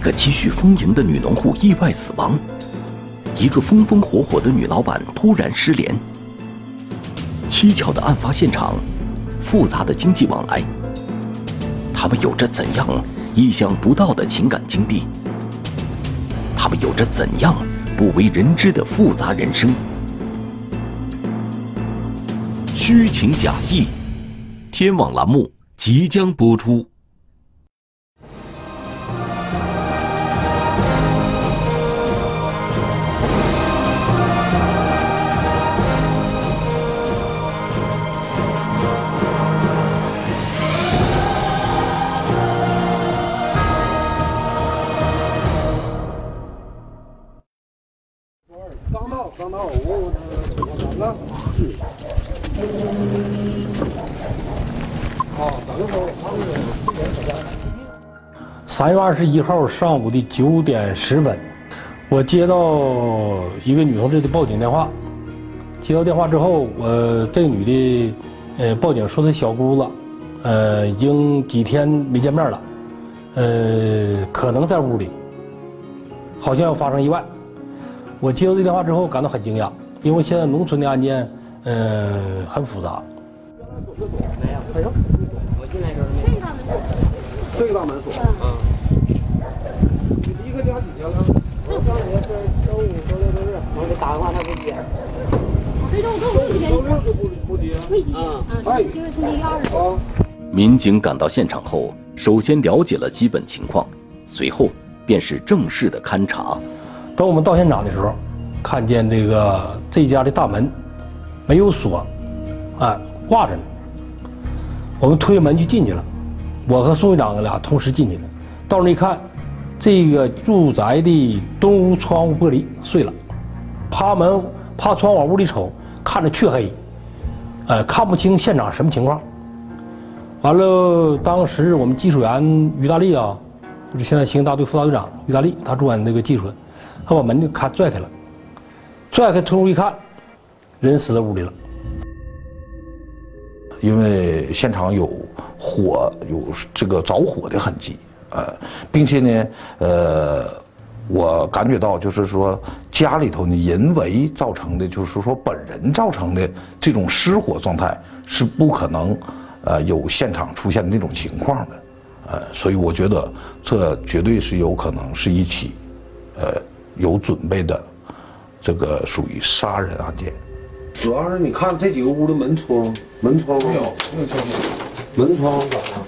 一个积蓄丰盈的女农户意外死亡，一个风风火火的女老板突然失联，蹊跷的案发现场，复杂的经济往来，他们有着怎样意想不到的情感经历？他们有着怎样不为人知的复杂人生？虚情假意，天网栏目即将播出。三月二十一号上午的九点十分，我接到一个女同志的报警电话。接到电话之后，我这个女的，呃，报警说她小姑子，呃，已经几天没见面了，呃，可能在屋里，好像要发生意外。我接到这电话之后，感到很惊讶，因为现在农村的案件，呃，很复杂。没有，我进来时候没有。这个大门锁。嗯。你离开家几天了？我上节是周五、周六、周日，我给打电话他不接。这周周五一天周六就不不接。未接嗯啊，就是星期二。啊，民警赶到现场后，首先了解了基本情况，随后便是正式的勘查。等我们到现场的时候，看见这个这家的大门没有锁，哎，挂着呢。我们推门就进去了，我和宋队长俩同时进去了。到那一看，这个住宅的东屋窗户玻璃碎了，趴门趴窗往屋里瞅，看着黢黑，呃，看不清现场什么情况。完了，当时我们技术员于大力啊，就是现在刑警大队副大队长于大力，他主管那个技术，他把门就开拽开了，拽开推入一看，人死在屋里了。因为现场有火，有这个着火的痕迹，呃，并且呢，呃，我感觉到就是说家里头呢人为造成的，就是说本人造成的这种失火状态是不可能，呃，有现场出现的那种情况的，呃，所以我觉得这绝对是有可能是一起，呃，有准备的，这个属于杀人案件。主要是你看这几个屋的门窗，门窗没有，没有敲门，门窗咋了？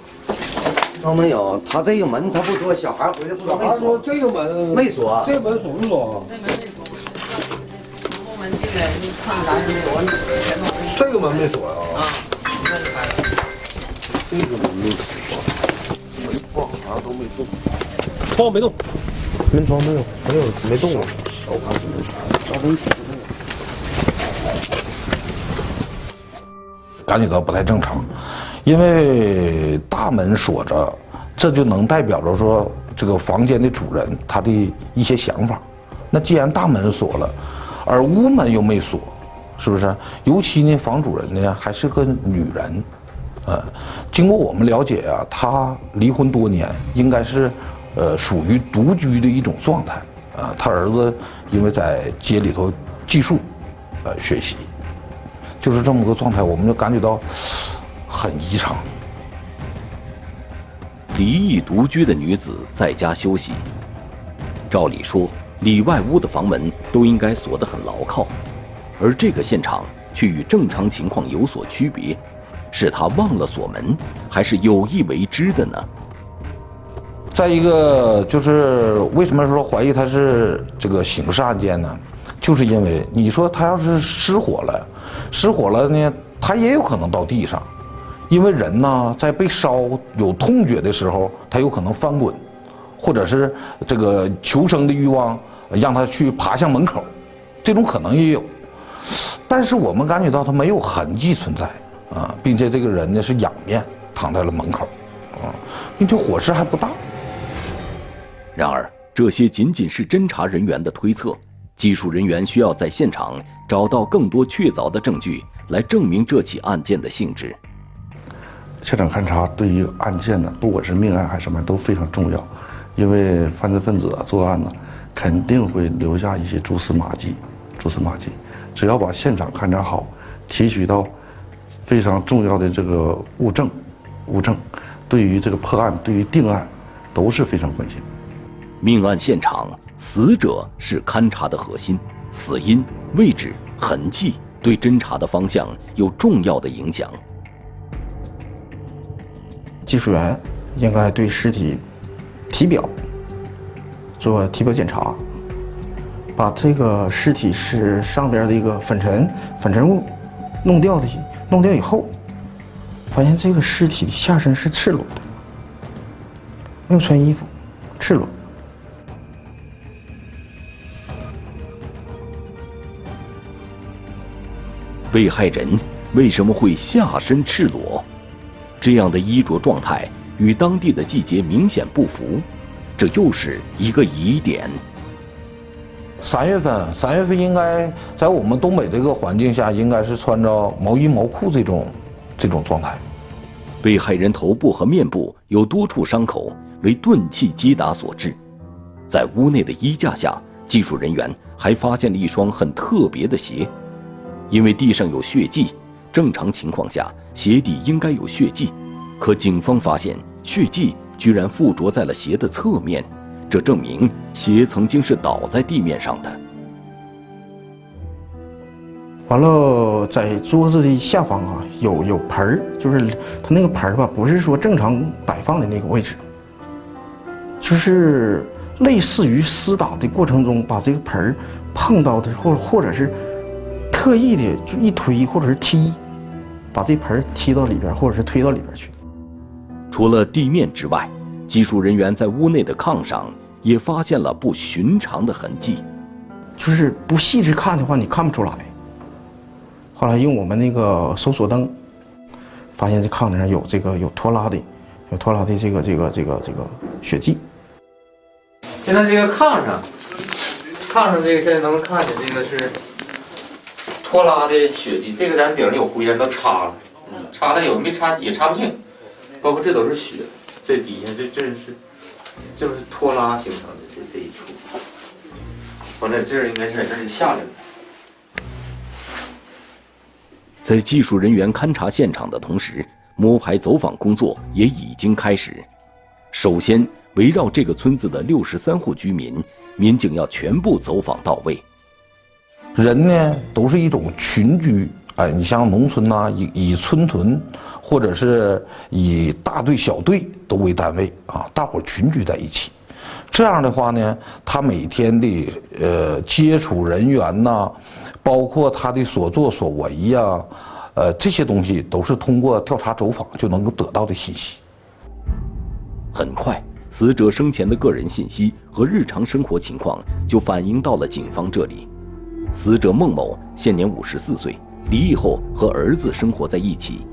都没有，他这个门他不说，小孩回来不小孩说这个门没锁这个门锁不锁？这门没锁，从后门进来，你看咱是没有，我前头这个门没锁呀？啊，这个门没锁，门窗啥都没动，窗户没动，门窗没有，没有没动啊。小孩小东西感觉到不太正常，因为大门锁着，这就能代表着说这个房间的主人他的一些想法。那既然大门锁了，而屋门又没锁，是不是？尤其呢，房主人呢还是个女人，呃，经过我们了解啊，她离婚多年，应该是呃属于独居的一种状态啊。她儿子因为在街里头寄宿，呃学习。就是这么个状态，我们就感觉到很异常。离异独居的女子在家休息，照理说里外屋的房门都应该锁得很牢靠，而这个现场却与正常情况有所区别，是他忘了锁门，还是有意为之的呢？再一个就是为什么说怀疑他是这个刑事案件呢？就是因为你说他要是失火了，失火了呢，他也有可能到地上，因为人呢在被烧有痛觉的时候，他有可能翻滚，或者是这个求生的欲望让他去爬向门口，这种可能也有。但是我们感觉到他没有痕迹存在啊，并且这个人呢是仰面躺在了门口啊，并且火势还不大。然而，这些仅仅是侦查人员的推测。技术人员需要在现场找到更多确凿的证据，来证明这起案件的性质。现场勘查对于案件呢，不管是命案还是什么，都非常重要。因为犯罪分子啊作案呢，肯定会留下一些蛛丝马迹，蛛丝马迹。只要把现场勘查好，提取到非常重要的这个物证，物证对于这个破案、对于定案都是非常关键。命案现场，死者是勘查的核心，死因、位置、痕迹对侦查的方向有重要的影响。技术员应该对尸体体表做体表检查，把这个尸体是上边的一个粉尘粉尘物弄掉的，弄掉以后，发现这个尸体下身是赤裸的，没有穿衣服，赤裸。被害人为什么会下身赤裸？这样的衣着状态与当地的季节明显不符，这又是一个疑点。三月份，三月份应该在我们东北这个环境下，应该是穿着毛衣毛裤这种这种状态。被害人头部和面部有多处伤口，为钝器击打所致。在屋内的衣架下，技术人员还发现了一双很特别的鞋。因为地上有血迹，正常情况下鞋底应该有血迹，可警方发现血迹居然附着在了鞋的侧面，这证明鞋曾经是倒在地面上的。完了，在桌子的下方啊，有有盆儿，就是它那个盆儿吧，不是说正常摆放的那个位置，就是类似于厮打的过程中把这个盆儿碰到的，或或者是。特意的就一推或者是踢，把这盆踢到里边，或者是推到里边去。除了地面之外，技术人员在屋内的炕上也发现了不寻常的痕迹。就是不细致看的话，你看不出来。后来用我们那个搜索灯，发现这炕上有这个有拖拉的，有拖拉的这个这个这个这个血迹。现在这个炕上，炕上这个现在能看见这个是。拖拉的血迹，这个咱顶上有灰，咱都擦了，擦了有没擦也擦不净，包括这都是血，这底下这这是就是拖拉形成的这这一处，完了这儿应该是在这里下来的。在技术人员勘察现场的同时，摸排走访工作也已经开始。首先，围绕这个村子的六十三户居民，民警要全部走访到位。人呢，都是一种群居，哎，你像农村呐，以以村屯，或者是以大队小队都为单位啊，大伙群居在一起。这样的话呢，他每天的呃接触人员呐，包括他的所作所为呀，呃这些东西都是通过调查走访就能够得到的信息。很快，死者生前的个人信息和日常生活情况就反映到了警方这里。死者孟某现年五十四岁，离异后和儿子生活在一起。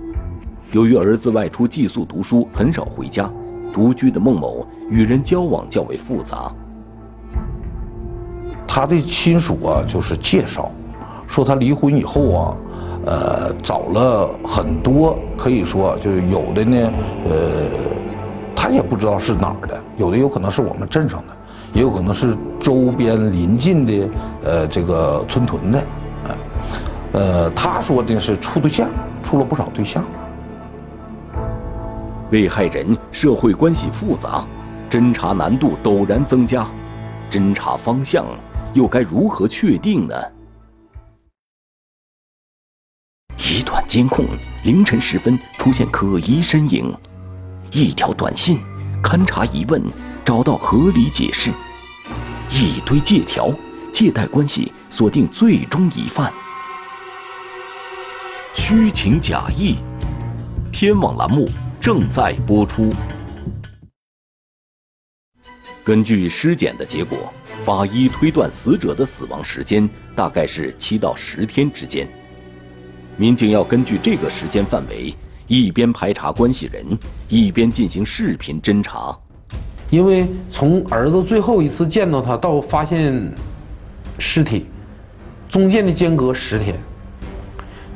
由于儿子外出寄宿读书，很少回家，独居的孟某与人交往较为复杂。他的亲属啊，就是介绍，说他离婚以后啊，呃，找了很多，可以说就是有的呢，呃，他也不知道是哪儿的，有的有可能是我们镇上的。也有可能是周边邻近的，呃，这个村屯的，呃，呃，他说的是处对象，处了不少对象。被害人社会关系复杂，侦查难度陡然增加，侦查方向又该如何确定呢？一段监控，凌晨时分出现可疑身影，一条短信，勘查疑问。找到合理解释，一堆借条，借贷关系锁定最终疑犯。虚情假意，天网栏目正在播出。根据尸检的结果，法医推断死者的死亡时间大概是七到十天之间。民警要根据这个时间范围，一边排查关系人，一边进行视频侦查。因为从儿子最后一次见到他到发现尸体，中间的间隔十天，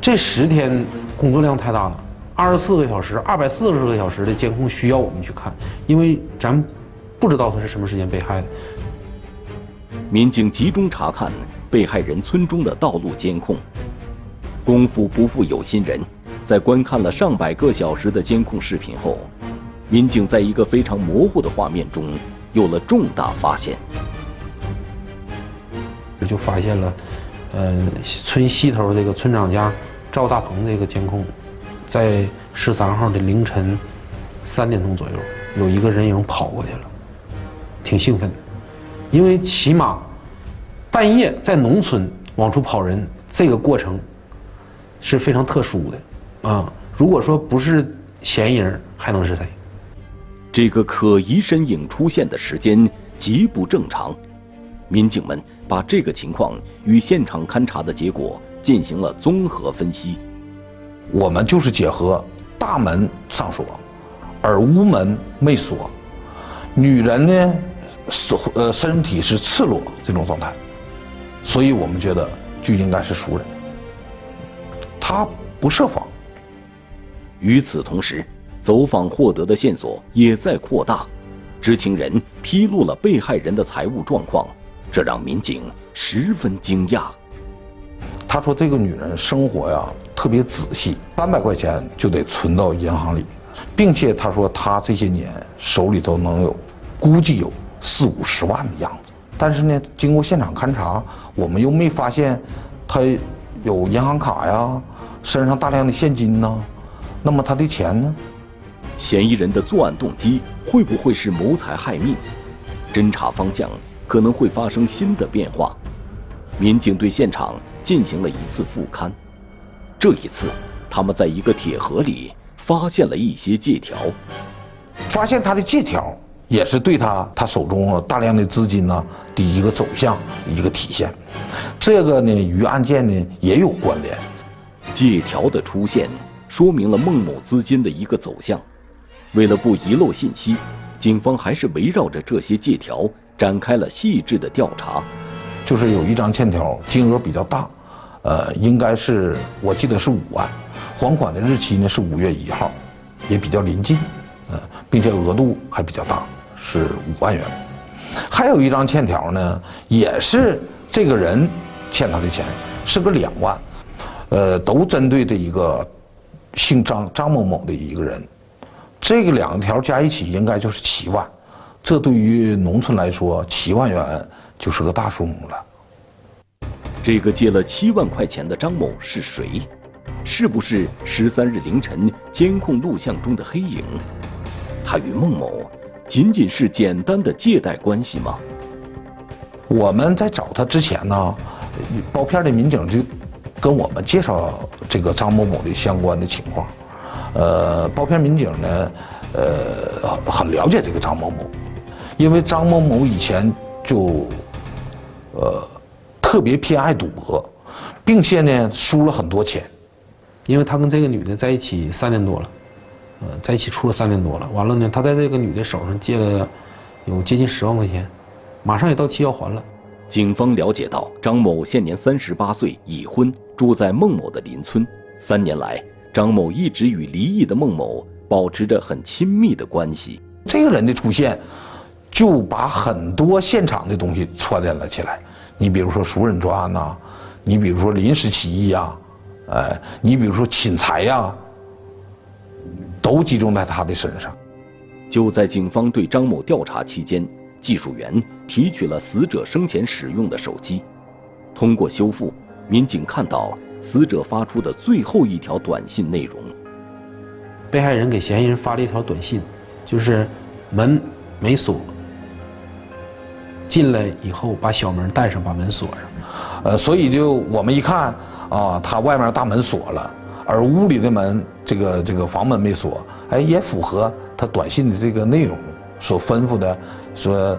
这十天工作量太大了，二十四个小时、二百四十个小时的监控需要我们去看，因为咱不知道他是什么时间被害的。民警集中查看被害人村中的道路监控。功夫不负有心人，在观看了上百个小时的监控视频后，民警在一个非常模糊的画面中有了重大发现。就发现了，呃，村西头这个村长家赵大鹏这个监控，在十三号的凌晨三点钟左右，有一个人影跑过去了，挺兴奋的，因为起码半夜在农村往出跑人，这个过程是非常特殊的啊。如果说不是嫌疑人，还能是谁？这个可疑身影出现的时间极不正常。民警们把这个情况与现场勘查的结果进行了综合分析。我们就是结合大门上锁，而屋门没锁，女人呢，是呃身体是赤裸这种状态，所以我们觉得就应该是熟人。他不设防。与此同时，走访获得的线索也在扩大，知情人披露了被害人的财务状况。这让民警十分惊讶。他说：“这个女人生活呀特别仔细，三百块钱就得存到银行里，并且他说他这些年手里头能有，估计有四五十万的样子。但是呢，经过现场勘查，我们又没发现他有银行卡呀，身上大量的现金呢。那么他的钱呢？嫌疑人的作案动机会不会是谋财害命？侦查方向？”可能会发生新的变化。民警对现场进行了一次复勘，这一次，他们在一个铁盒里发现了一些借条。发现他的借条，也是对他他手中大量的资金呢的一个走向一个体现。这个呢与案件呢也有关联。借条的出现，说明了孟某资金的一个走向。为了不遗漏信息，警方还是围绕着这些借条。展开了细致的调查，就是有一张欠条，金额比较大，呃，应该是我记得是五万，还款的日期呢是五月一号，也比较临近，呃，并且额度还比较大，是五万元。还有一张欠条呢，也是这个人欠他的钱，是个两万，呃，都针对这一个姓张张某某的一个人，这个两条加一起应该就是七万。这对于农村来说，七万元就是个大数目了。这个借了七万块钱的张某是谁？是不是十三日凌晨监控录像中的黑影？他与孟某仅仅是简单的借贷关系吗？我们在找他之前呢，包片的民警就跟我们介绍这个张某某的相关的情况。呃，包片民警呢，呃，很了解这个张某某。因为张某某以前就，呃，特别偏爱赌博，并且呢输了很多钱。因为他跟这个女的在一起三年多了，呃，在一起处了三年多了。完了呢，他在这个女的手上借了有接近十万块钱，马上也到期要还了。警方了解到，张某现年三十八岁，已婚，住在孟某的邻村。三年来，张某一直与离异的孟某保持着很亲密的关系。这个人的出现。就把很多现场的东西串联了起来，你比如说熟人作案呐，你比如说临时起意呀，哎，你比如说侵财呀，都集中在他的身上。就在警方对张某调查期间，技术员提取了死者生前使用的手机，通过修复，民警看到死者发出的最后一条短信内容。被害人给嫌疑人发了一条短信，就是门没锁。进来以后，把小门带上，把门锁上。呃，所以就我们一看啊，他外面大门锁了，而屋里的门，这个这个房门没锁，哎，也符合他短信的这个内容所吩咐的，说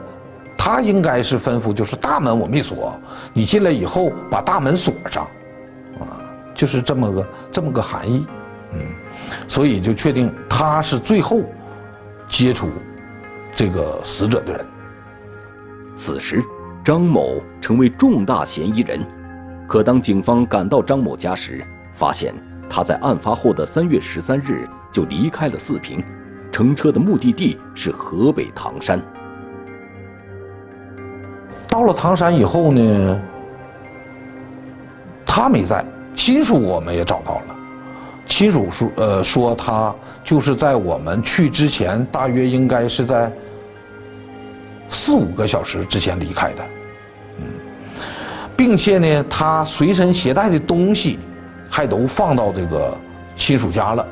他应该是吩咐就是大门我没锁，你进来以后把大门锁上，啊，就是这么个这么个含义，嗯，所以就确定他是最后接触这个死者的人。此时，张某成为重大嫌疑人。可当警方赶到张某家时，发现他在案发后的三月十三日就离开了四平，乘车的目的地是河北唐山。到了唐山以后呢，他没在，亲属我们也找到了，亲属说呃说他就是在我们去之前，大约应该是在四五个小时之前离开的，嗯，并且呢，他随身携带的东西还都放到这个亲属家了，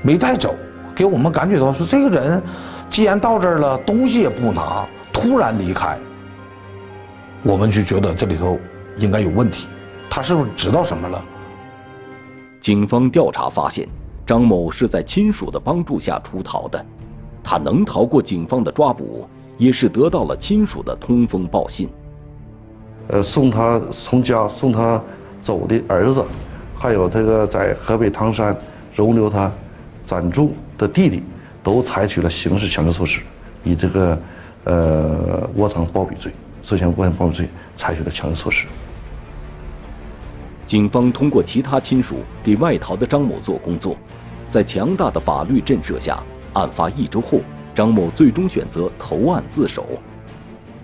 没带走，给我们感觉到说这个人既然到这儿了，东西也不拿，突然离开。我们就觉得这里头应该有问题，他是不是知道什么了？警方调查发现，张某是在亲属的帮助下出逃的，他能逃过警方的抓捕，也是得到了亲属的通风报信。呃，送他从家送他走的儿子，还有这个在河北唐山容留他暂住的弟弟，都采取了刑事强制措施，以这个呃窝藏包庇罪。涉嫌窝藏包庇罪，采取了强制措施。警方通过其他亲属给外逃的张某做工作，在强大的法律震慑下，案发一周后，张某最终选择投案自首。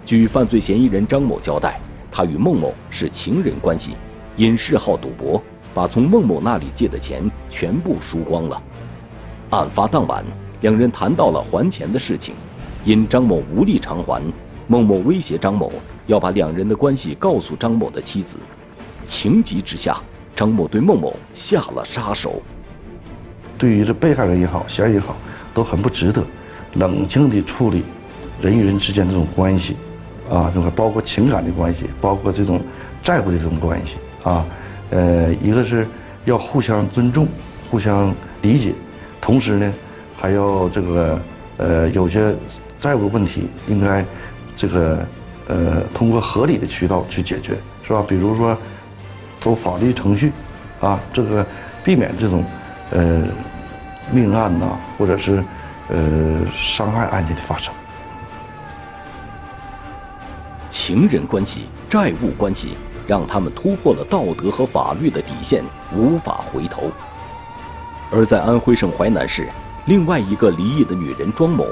据犯罪嫌疑人张某交代，他与孟某是情人关系，因嗜好赌博，把从孟某那里借的钱全部输光了。案发当晚，两人谈到了还钱的事情，因张某无力偿还。孟某威胁张某要把两人的关系告诉张某的妻子，情急之下，张某对孟某下了杀手。对于这被害人也好，嫌疑人也好，都很不值得，冷静地处理人与人之间这种关系，啊，这个包括情感的关系，包括这种债务的这种关系，啊，呃，一个是要互相尊重、互相理解，同时呢，还要这个呃有些债务问题应该。这个呃，通过合理的渠道去解决，是吧？比如说走法律程序，啊，这个避免这种呃命案呐，或者是呃伤害案件的发生。情人关系、债务关系，让他们突破了道德和法律的底线，无法回头。而在安徽省淮南市，另外一个离异的女人庄某。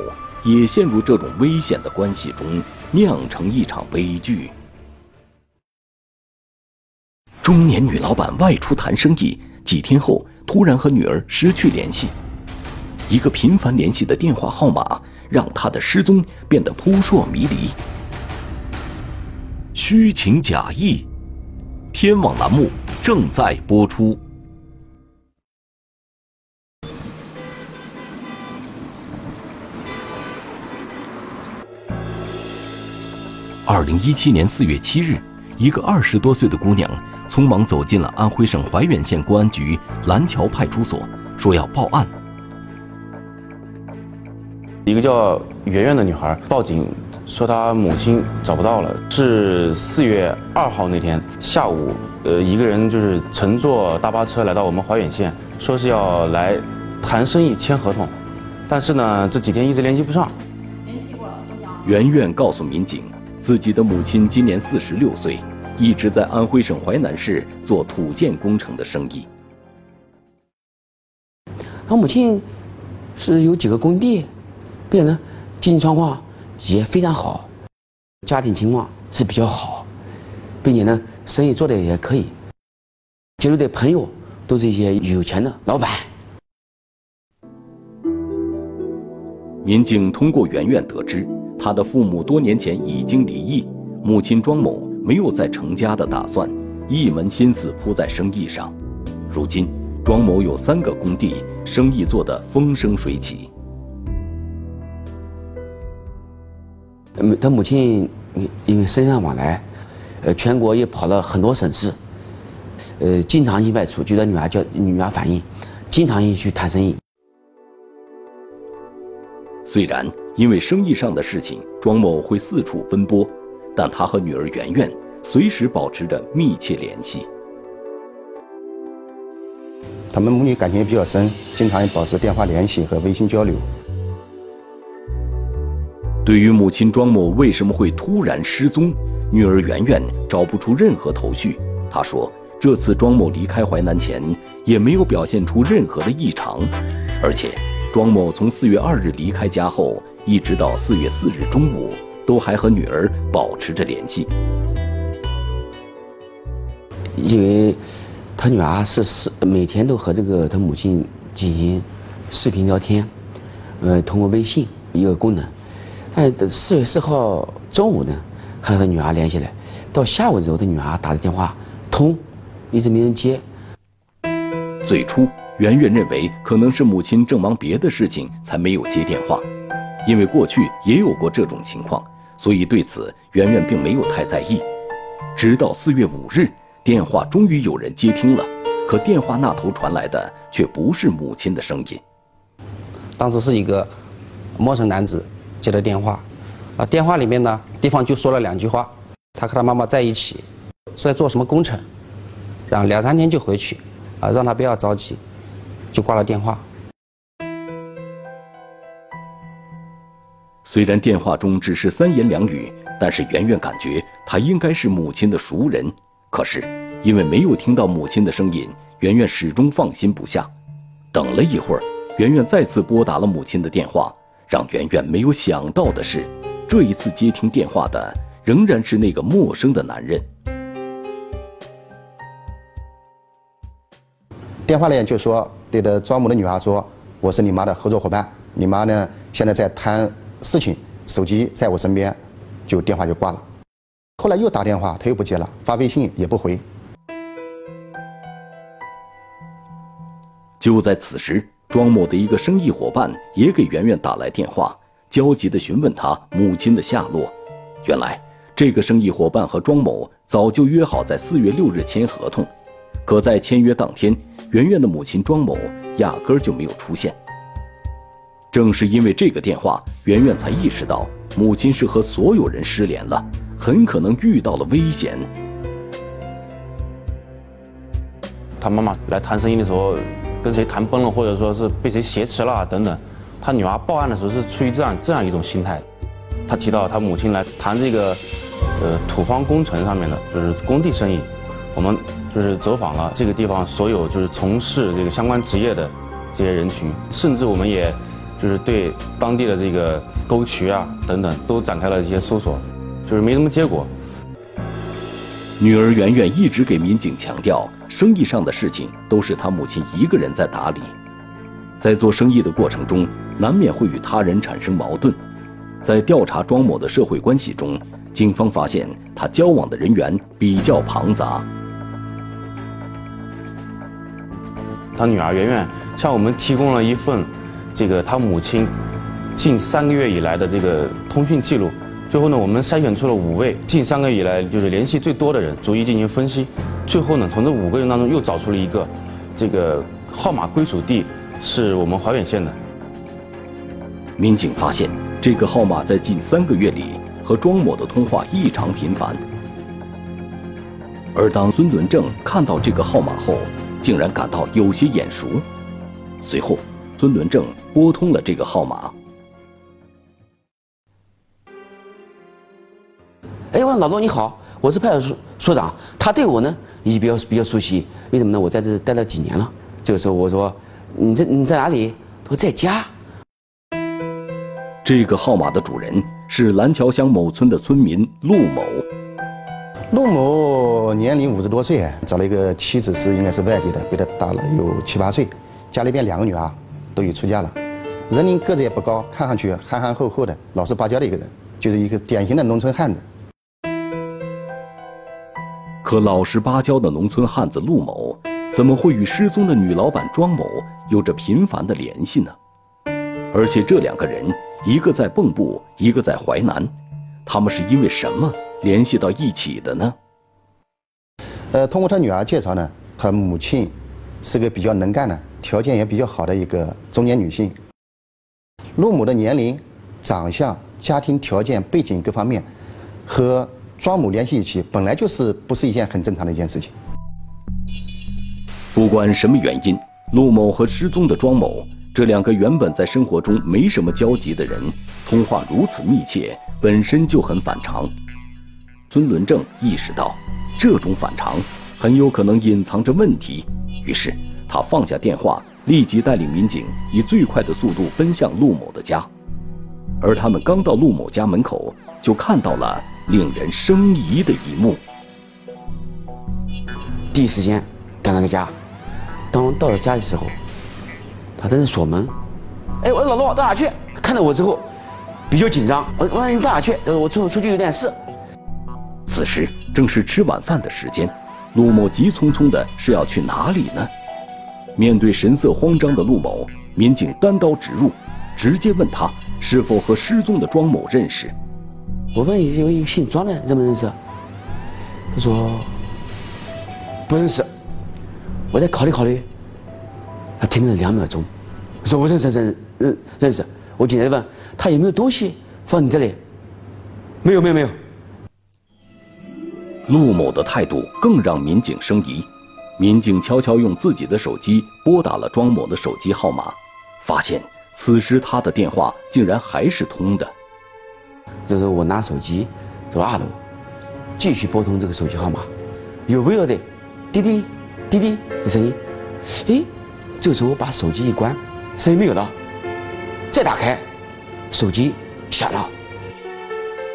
也陷入这种危险的关系中，酿成一场悲剧。中年女老板外出谈生意，几天后突然和女儿失去联系。一个频繁联系的电话号码，让她的失踪变得扑朔迷离。虚情假意，天网栏目正在播出。二零一七年四月七日，一个二十多岁的姑娘匆忙走进了安徽省怀远县公安局蓝桥派出所，说要报案。一个叫圆圆的女孩报警说她母亲找不到了，是四月二号那天下午，呃，一个人就是乘坐大巴车来到我们怀远县，说是要来谈生意签合同，但是呢这几天一直联系不上。联系过了，圆圆告诉民警。自己的母亲今年四十六岁，一直在安徽省淮南市做土建工程的生意。他母亲是有几个工地，并且呢，经济状况也非常好，家庭情况是比较好，并且呢，生意做的也可以。接触的朋友都是一些有钱的老板。民警通过圆圆得知。他的父母多年前已经离异，母亲庄某没有再成家的打算，一门心思扑在生意上。如今，庄某有三个工地，生意做得风生水起。他母亲因为生意往来，呃，全国也跑了很多省市，呃，经常去外出。据他女儿叫女儿反映，经常去谈生意。虽然。因为生意上的事情，庄某会四处奔波，但他和女儿圆圆随时保持着密切联系。他们母女感情也比较深，经常也保持电话联系和微信交流。对于母亲庄某为什么会突然失踪，女儿圆圆找不出任何头绪。她说，这次庄某离开淮南前，也没有表现出任何的异常，而且，庄某从四月二日离开家后。一直到四月四日中午，都还和女儿保持着联系。因为他女儿是是每天都和这个他母亲进行视频聊天，呃，通过微信一个功能。但，四月四号中午呢，还和他女儿联系了，到下午的时候，他女儿打的电话通，一直没人接。最初，圆圆认为可能是母亲正忙别的事情才没有接电话，因为过去也有过这种情况，所以对此圆圆并没有太在意。直到四月五日。电话终于有人接听了，可电话那头传来的却不是母亲的声音。当时是一个陌生男子接的电话，啊，电话里面呢，对方就说了两句话，他和他妈妈在一起，在做什么工程，然后两三天就回去，啊，让他不要着急，就挂了电话。虽然电话中只是三言两语，但是圆圆感觉他应该是母亲的熟人。可是，因为没有听到母亲的声音，圆圆始终放心不下。等了一会儿，圆圆再次拨打了母亲的电话。让圆圆没有想到的是，这一次接听电话的仍然是那个陌生的男人。电话里就说对着庄某的女儿说：“我是你妈的合作伙伴，你妈呢现在在谈事情，手机在我身边。”就电话就挂了。后来又打电话，他又不接了，发微信也不回。就在此时，庄某的一个生意伙伴也给圆圆打来电话，焦急地询问他母亲的下落。原来，这个生意伙伴和庄某早就约好在四月六日签合同，可在签约当天，圆圆的母亲庄某压根儿就没有出现。正是因为这个电话，圆圆才意识到母亲是和所有人失联了。很可能遇到了危险。他妈妈来谈生意的时候，跟谁谈崩了，或者说是被谁挟持了等等。他女儿报案的时候是出于这样这样一种心态。他提到他母亲来谈这个，呃，土方工程上面的，就是工地生意。我们就是走访了这个地方所有就是从事这个相关职业的这些人群，甚至我们也就是对当地的这个沟渠啊等等都展开了一些搜索。就是没什么结果。女儿圆圆一直给民警强调，生意上的事情都是她母亲一个人在打理，在做生意的过程中，难免会与他人产生矛盾。在调查庄某的社会关系中，警方发现他交往的人员比较庞杂。他女儿圆圆向我们提供了一份，这个他母亲近三个月以来的这个通讯记录。最后呢，我们筛选出了五位近三个月以来就是联系最多的人，逐一进行分析。最后呢，从这五个人当中又找出了一个，这个号码归属地是我们怀远县的。民警发现，这个号码在近三个月里和庄某的通话异常频繁。而当孙伦正看到这个号码后，竟然感到有些眼熟。随后，孙伦正拨通了这个号码。哎，我说老罗你好，我是派出所所长，他对我呢也比较比较熟悉，为什么呢？我在这待了几年了。这个时候我说，你在你在哪里？他说在家。这个号码的主人是蓝桥乡某村的村民陆某。陆某年龄五十多岁，找了一个妻子是应该是外地的，比他大了有七八岁，家里边两个女儿都已出嫁了，人龄个子也不高，看上去憨憨厚厚的，老实巴交的一个人，就是一个典型的农村汉子。可老实巴交的农村汉子陆某，怎么会与失踪的女老板庄某有着频繁的联系呢？而且这两个人，一个在蚌埠，一个在淮南，他们是因为什么联系到一起的呢？呃，通过他女儿介绍呢，他母亲是个比较能干的，条件也比较好的一个中年女性。陆某的年龄、长相、家庭条件、背景各方面，和。庄某联系一起，本来就是不是一件很正常的一件事情。不管什么原因，陆某和失踪的庄某这两个原本在生活中没什么交集的人，通话如此密切，本身就很反常。孙伦正意识到，这种反常很有可能隐藏着问题，于是他放下电话，立即带领民警以最快的速度奔向陆某的家。而他们刚到陆某家门口，就看到了令人生疑的一幕。第一时间赶到了家，当到了家的时候，他正在锁门。哎，我说老陆到哪去？看到我之后，比较紧张。我我说你到哪去？呃，我出出去有点事。此时正是吃晚饭的时间，陆某急匆匆的是要去哪里呢？面对神色慌张的陆某，民警单刀直入，直接问他是否和失踪的庄某认识。我问有一个姓庄的认不认识？他说不认识。我再考虑考虑。他停了两秒钟，说我认识认认认识。我紧接着问他有没有东西放你这里？没有没有没有。陆某的态度更让民警生疑。民警悄悄用自己的手机拨打了庄某的手机号码，发现此时他的电话竟然还是通的。这时候我拿手机走二楼，继续拨通这个手机号码，有微弱的滴滴滴滴的声音。哎，这个时候我把手机一关，声音没有了。再打开，手机响了。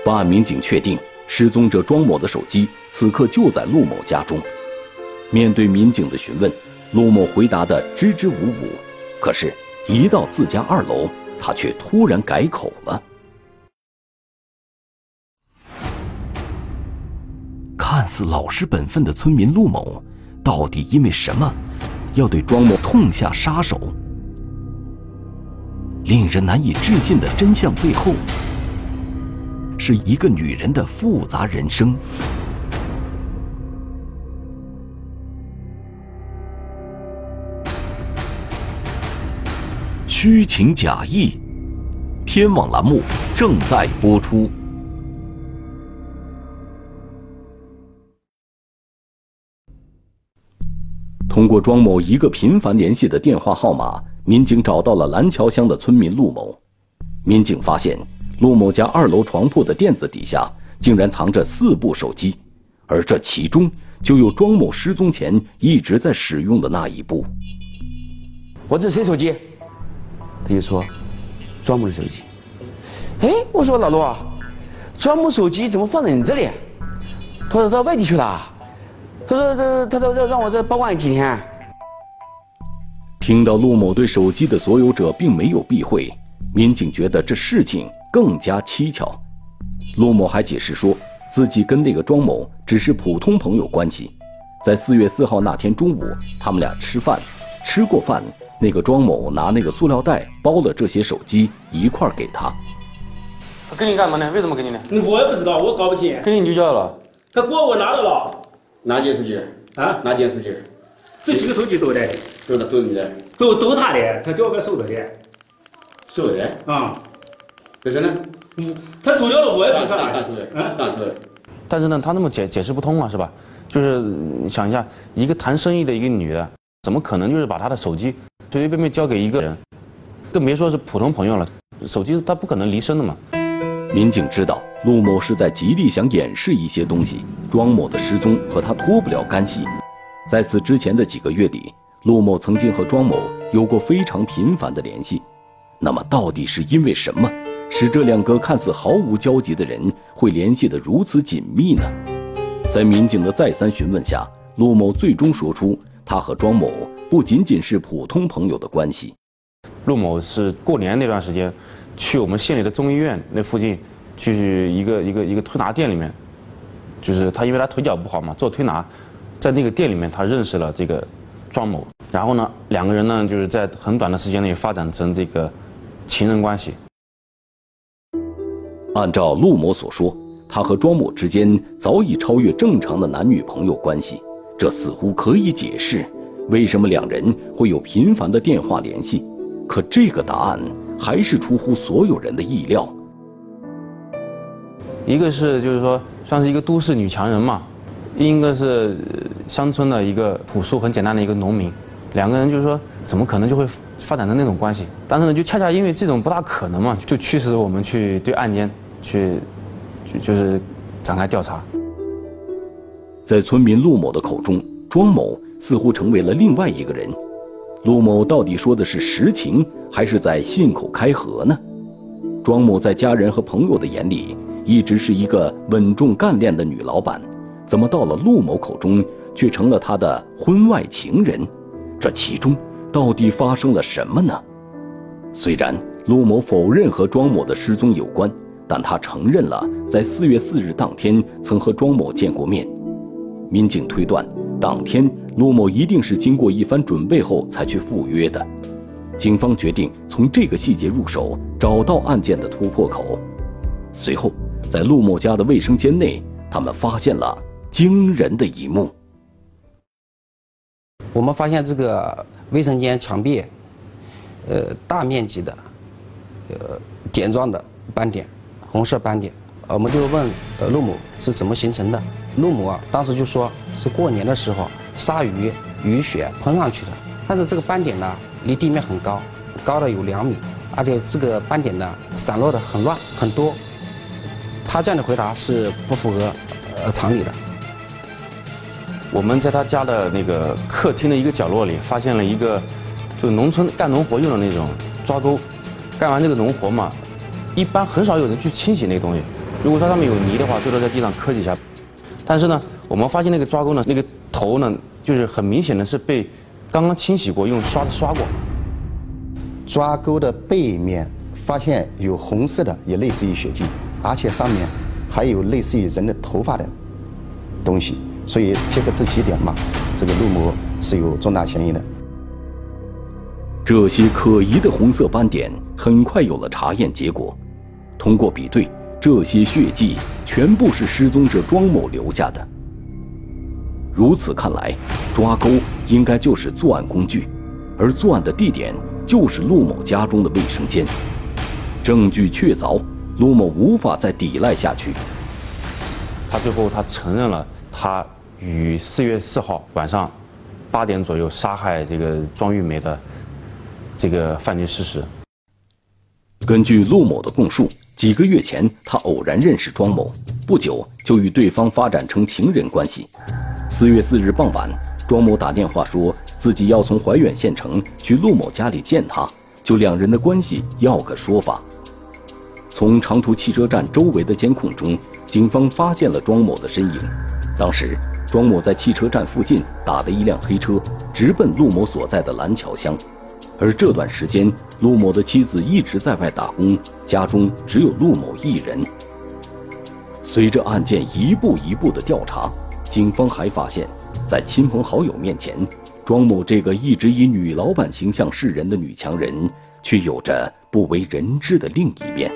办案民警确定，失踪者庄某的手机此刻就在陆某家中。面对民警的询问，陆某回答的支支吾吾。可是，一到自家二楼，他却突然改口了。看似老实本分的村民陆某，到底因为什么，要对庄某痛下杀手？令人难以置信的真相背后，是一个女人的复杂人生。虚情假意，天网栏目正在播出。通过庄某一个频繁联系的电话号码，民警找到了蓝桥乡的村民陆某。民警发现，陆某家二楼床铺的垫子底下竟然藏着四部手机，而这其中就有庄某失踪前一直在使用的那一部。我这谁手机？他就说：“庄某的手机。”哎，我说老陆啊，庄某手机怎么放在你这里？他说到外地去了。他说：“他他说让让我这保管几天。”听到陆某对手机的所有者并没有避讳，民警觉得这事情更加蹊跷。陆某还解释说，自己跟那个庄某只是普通朋友关系，在四月四号那天中午，他们俩吃饭，吃过饭。那个庄某拿那个塑料袋包了这些手机一块给他。他给你干嘛呢？为什么给你呢？我也不知道，我搞不清。给你就叫了。他锅我拿着了。哪件手机？啊？哪件手机？这几个手机都的。都的，都你的。都都他的，他叫我给收着的。收的？啊。可是呢？嗯，他走掉了，我也不知道。大出的。嗯，大出的。但是呢，他那么解解释不通啊，是吧？就是想一下，一个谈生意的一个女的，怎么可能就是把她的手机？随随便便交给一个人，更别说是普通朋友了。手机她不可能离身的嘛。民警知道陆某是在极力想掩饰一些东西，庄某的失踪和他脱不了干系。在此之前的几个月里，陆某曾经和庄某有过非常频繁的联系。那么，到底是因为什么，使这两个看似毫无交集的人会联系得如此紧密呢？在民警的再三询问下，陆某最终说出他和庄某。不仅仅是普通朋友的关系。陆某是过年那段时间，去我们县里的中医院那附近，去一个一个一个推拿店里面，就是他因为他腿脚不好嘛，做推拿，在那个店里面他认识了这个庄某，然后呢，两个人呢就是在很短的时间内发展成这个情人关系。按照陆某所说，他和庄某之间早已超越正常的男女朋友关系，这似乎可以解释。为什么两人会有频繁的电话联系？可这个答案还是出乎所有人的意料。一个是就是说算是一个都市女强人嘛，另一个是乡村的一个朴素很简单的一个农民，两个人就是说怎么可能就会发展成那种关系？但是呢，就恰恰因为这种不大可能嘛，就驱使我们去对案件去就就是展开调查。在村民陆某的口中，庄某。似乎成为了另外一个人，陆某到底说的是实情，还是在信口开河呢？庄某在家人和朋友的眼里一直是一个稳重干练的女老板，怎么到了陆某口中却成了他的婚外情人？这其中到底发生了什么呢？虽然陆某否认和庄某的失踪有关，但他承认了在四月四日当天曾和庄某见过面。民警推断，当天陆某一定是经过一番准备后才去赴约的。警方决定从这个细节入手，找到案件的突破口。随后，在陆某家的卫生间内，他们发现了惊人的一幕。我们发现这个卫生间墙壁，呃，大面积的，呃，点状的斑点，红色斑点。我们就问呃陆某是怎么形成的？陆某啊，当时就说是过年的时候鲨鱼雨雪喷上去的。但是这个斑点呢，离地面很高，高的有两米，而且这个斑点呢，散落的很乱很多。他这样的回答是不符合呃常理的。我们在他家的那个客厅的一个角落里，发现了一个，就农村干农活用的那种抓钩。干完这个农活嘛，一般很少有人去清洗那个东西。如果说上面有泥的话，最多在地上磕几下。但是呢，我们发现那个抓钩呢，那个头呢，就是很明显的是被刚刚清洗过，用刷子刷过。抓钩的背面发现有红色的，也类似于血迹，而且上面还有类似于人的头发的东西。所以结合这几点嘛，这个陆某是有重大嫌疑的。这些可疑的红色斑点很快有了查验结果，通过比对，这些血迹全部是失踪者庄某留下的。如此看来，抓钩应该就是作案工具，而作案的地点就是陆某家中的卫生间。证据确凿，陆某无法再抵赖下去。他最后他承认了。他于四月四号晚上八点左右杀害这个庄玉梅的这个犯罪事实。根据陆某的供述，几个月前他偶然认识庄某，不久就与对方发展成情人关系。四月四日傍晚，庄某打电话说自己要从怀远县城去陆某家里见他，就两人的关系要个说法。从长途汽车站周围的监控中，警方发现了庄某的身影。当时，庄某在汽车站附近打的一辆黑车，直奔陆某所在的蓝桥乡。而这段时间，陆某的妻子一直在外打工，家中只有陆某一人。随着案件一步一步的调查，警方还发现，在亲朋好友面前，庄某这个一直以女老板形象示人的女强人，却有着不为人知的另一面。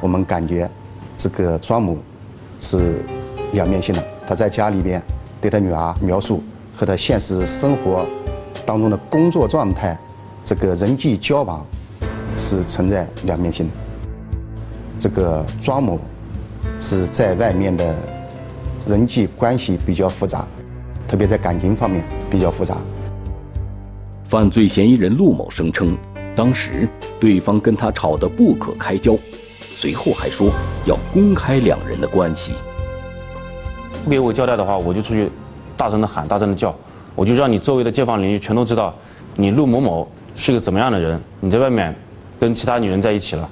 我们感觉，这个庄某是。两面性的，他在家里边对他女儿描述和他现实生活当中的工作状态，这个人际交往是存在两面性的。这个庄某是在外面的人际关系比较复杂，特别在感情方面比较复杂。犯罪嫌疑人陆某声称，当时对方跟他吵得不可开交，随后还说要公开两人的关系。不给我交代的话，我就出去，大声的喊，大声的叫，我就让你周围的街坊邻居全都知道，你陆某某是个怎么样的人，你在外面跟其他女人在一起了。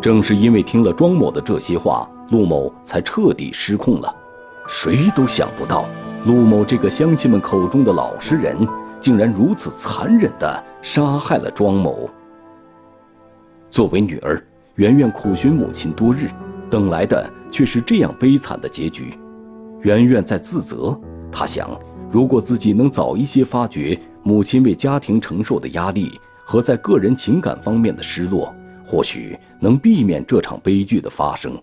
正是因为听了庄某的这些话，陆某才彻底失控了。谁都想不到，陆某这个乡亲们口中的老实人，竟然如此残忍地杀害了庄某。作为女儿，圆圆苦寻母亲多日。等来的却是这样悲惨的结局，圆圆在自责。他想，如果自己能早一些发觉母亲为家庭承受的压力和在个人情感方面的失落，或许能避免这场悲剧的发生。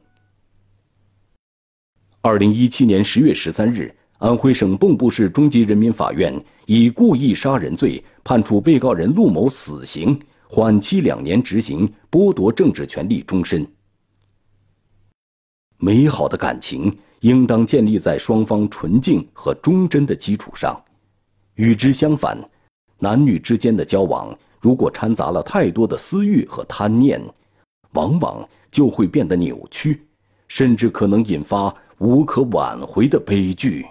二零一七年十月十三日，安徽省蚌埠市中级人民法院以故意杀人罪判处被告人陆某死刑，缓期两年执行，剥夺政治权利终身。美好的感情应当建立在双方纯净和忠贞的基础上，与之相反，男女之间的交往如果掺杂了太多的私欲和贪念，往往就会变得扭曲，甚至可能引发无可挽回的悲剧。